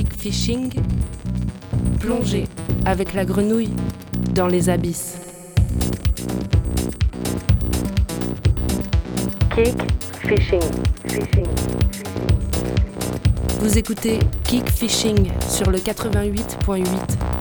kick fishing, plongez avec la grenouille dans les abysses. Kick fishing, fishing. Vous écoutez Kick Fishing sur le 88.8.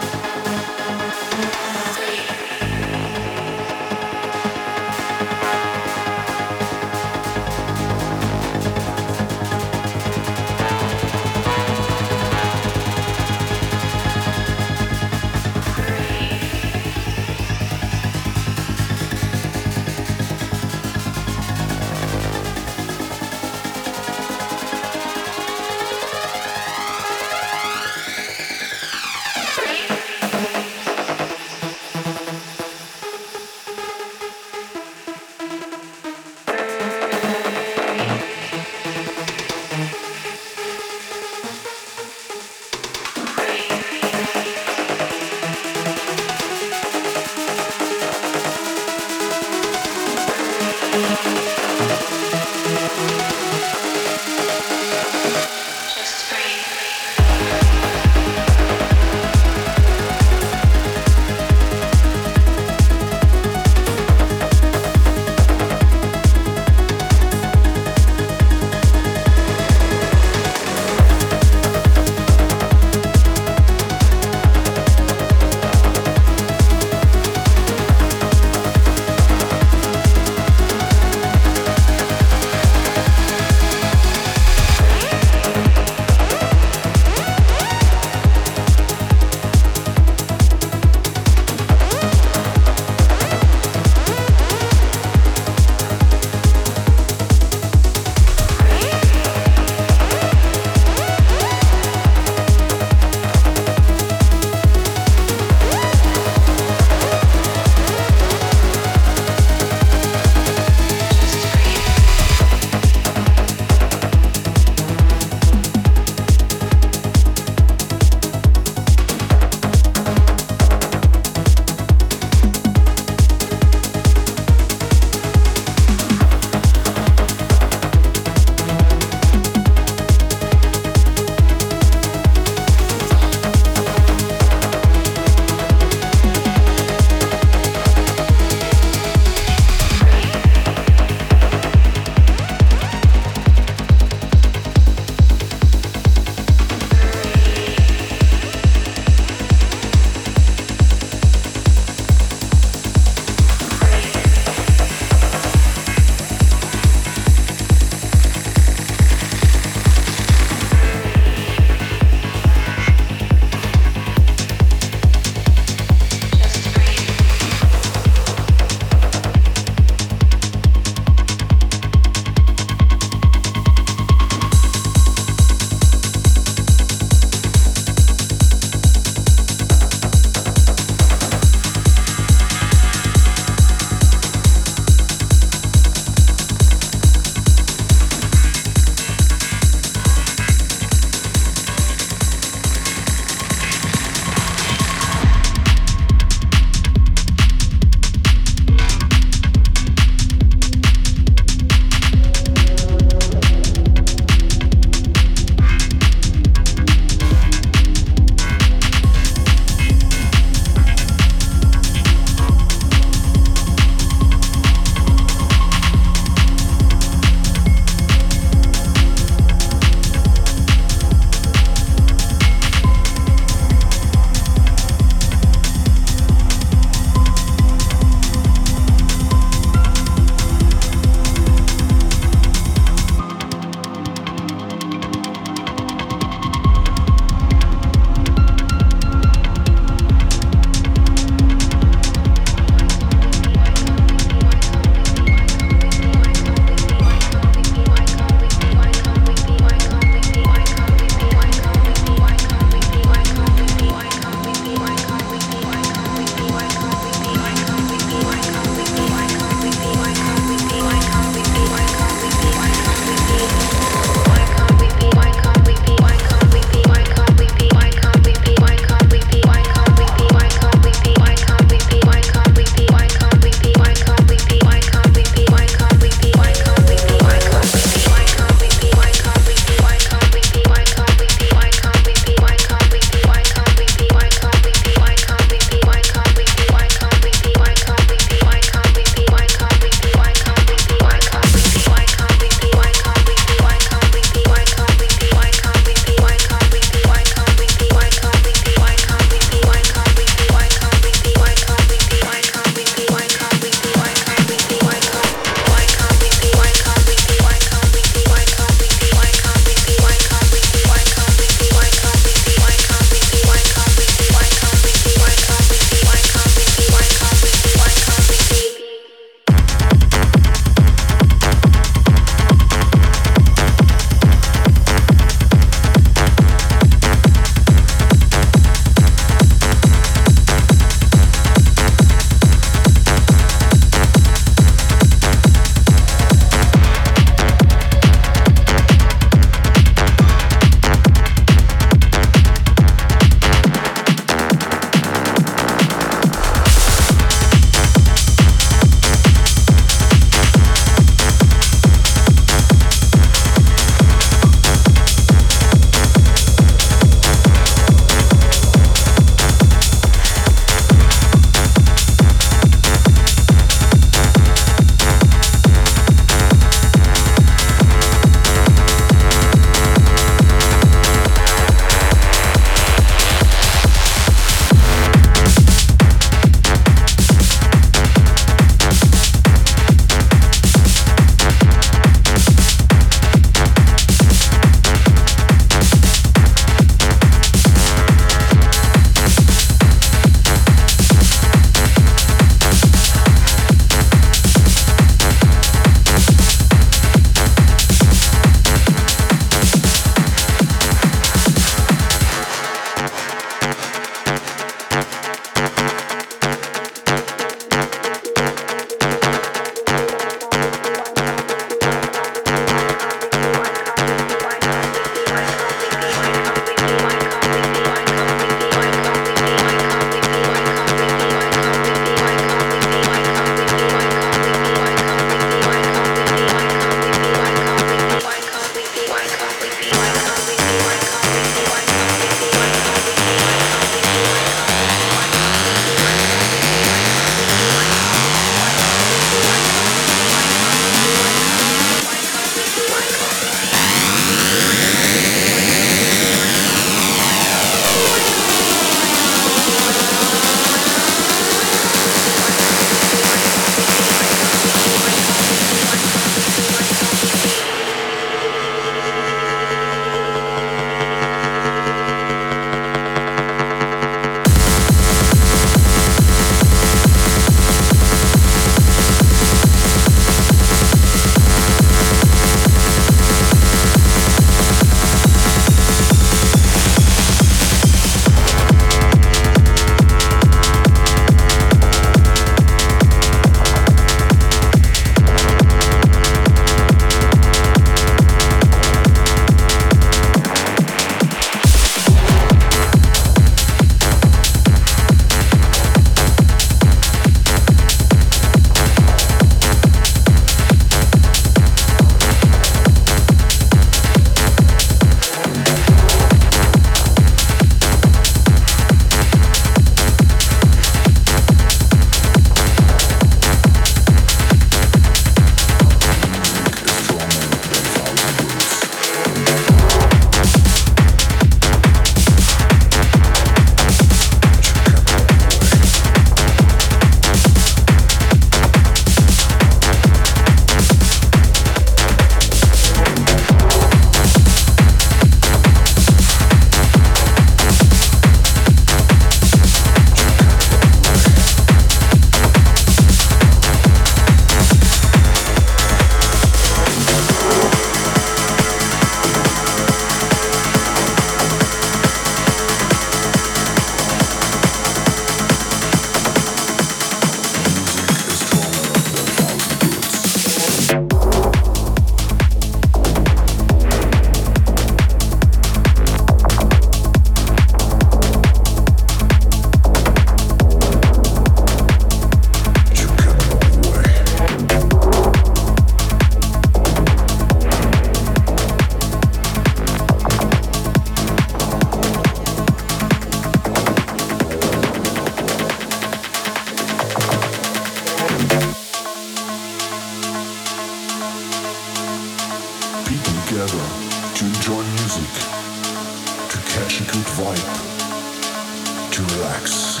tracks.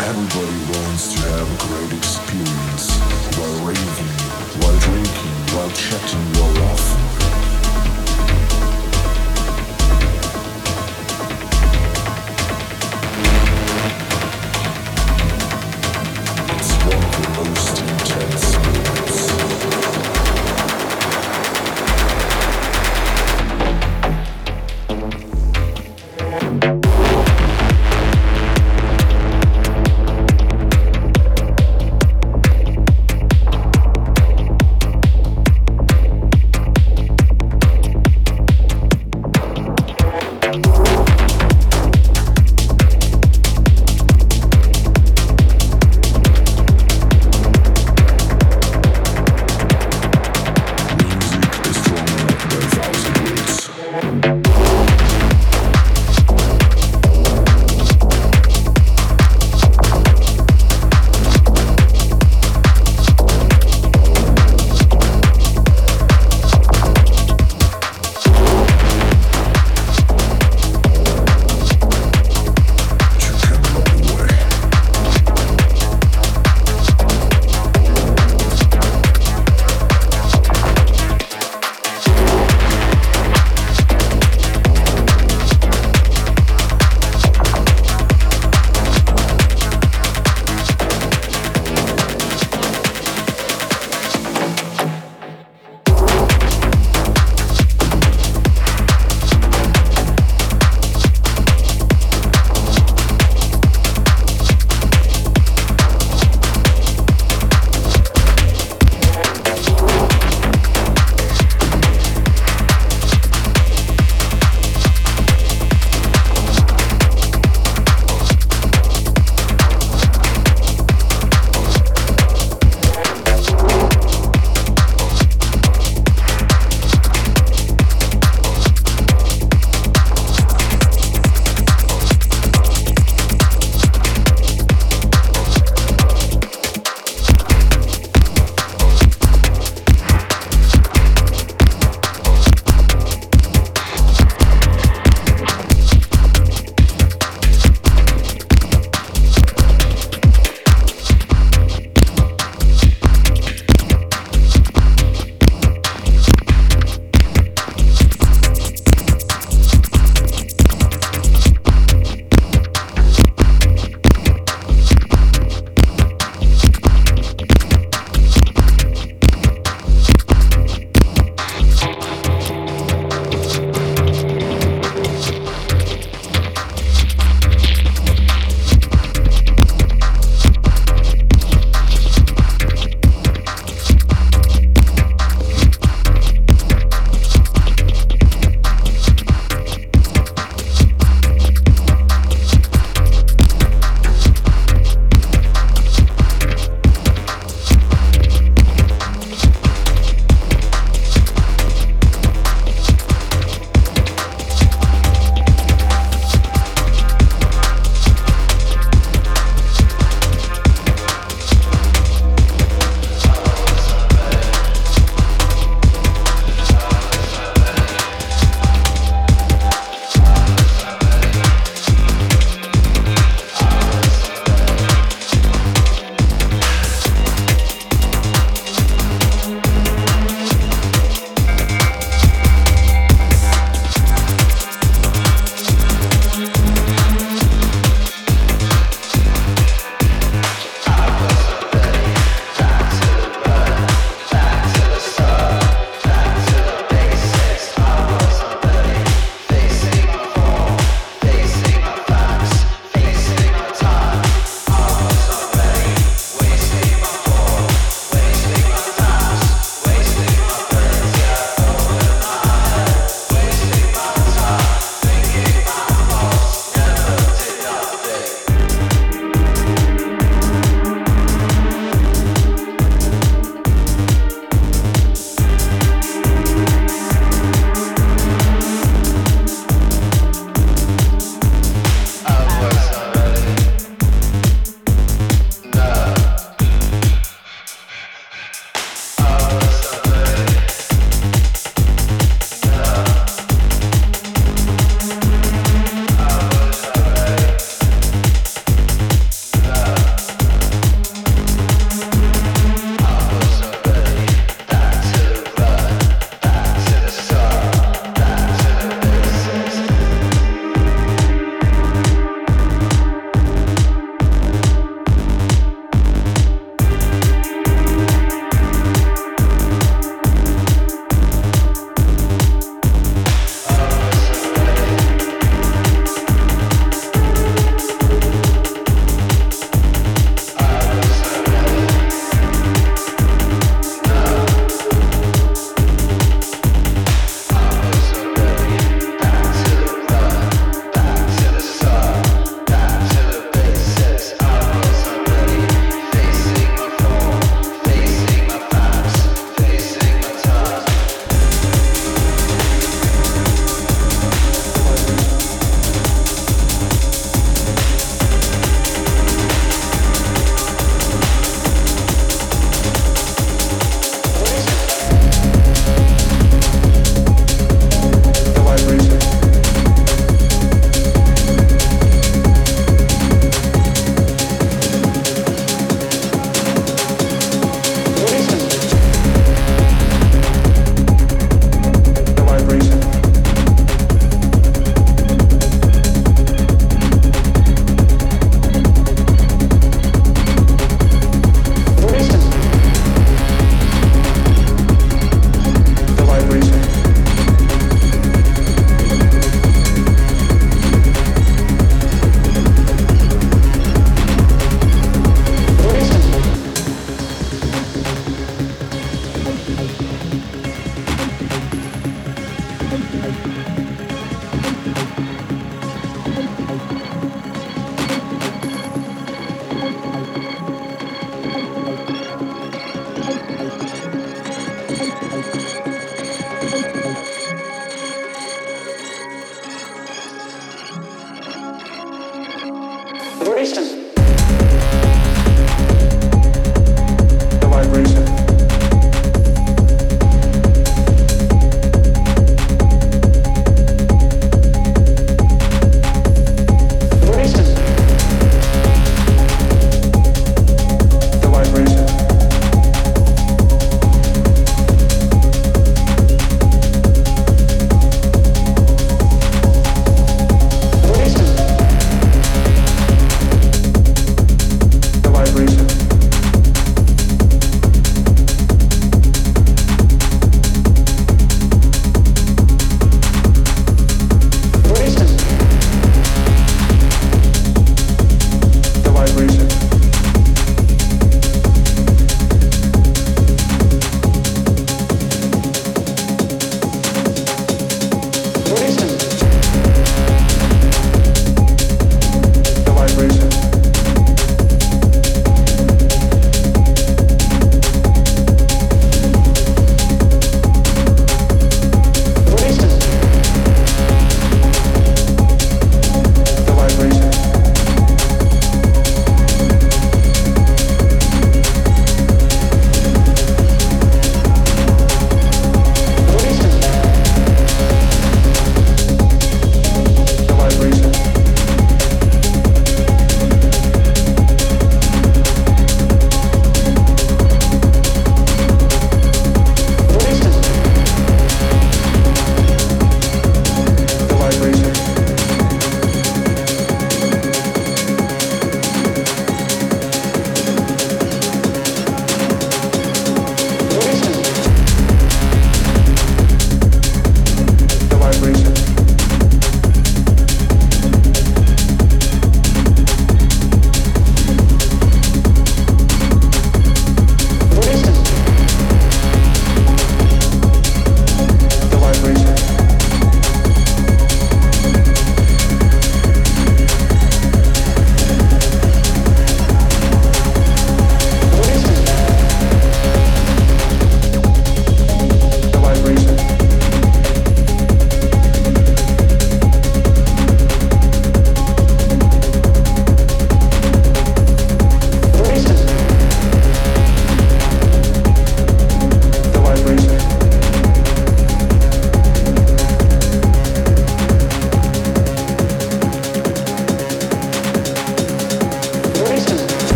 Everybody wants to have a great experience while raving, while drinking, while chatting while laughing.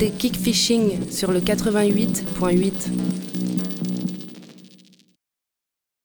C'était Kick Fishing sur le 88.8.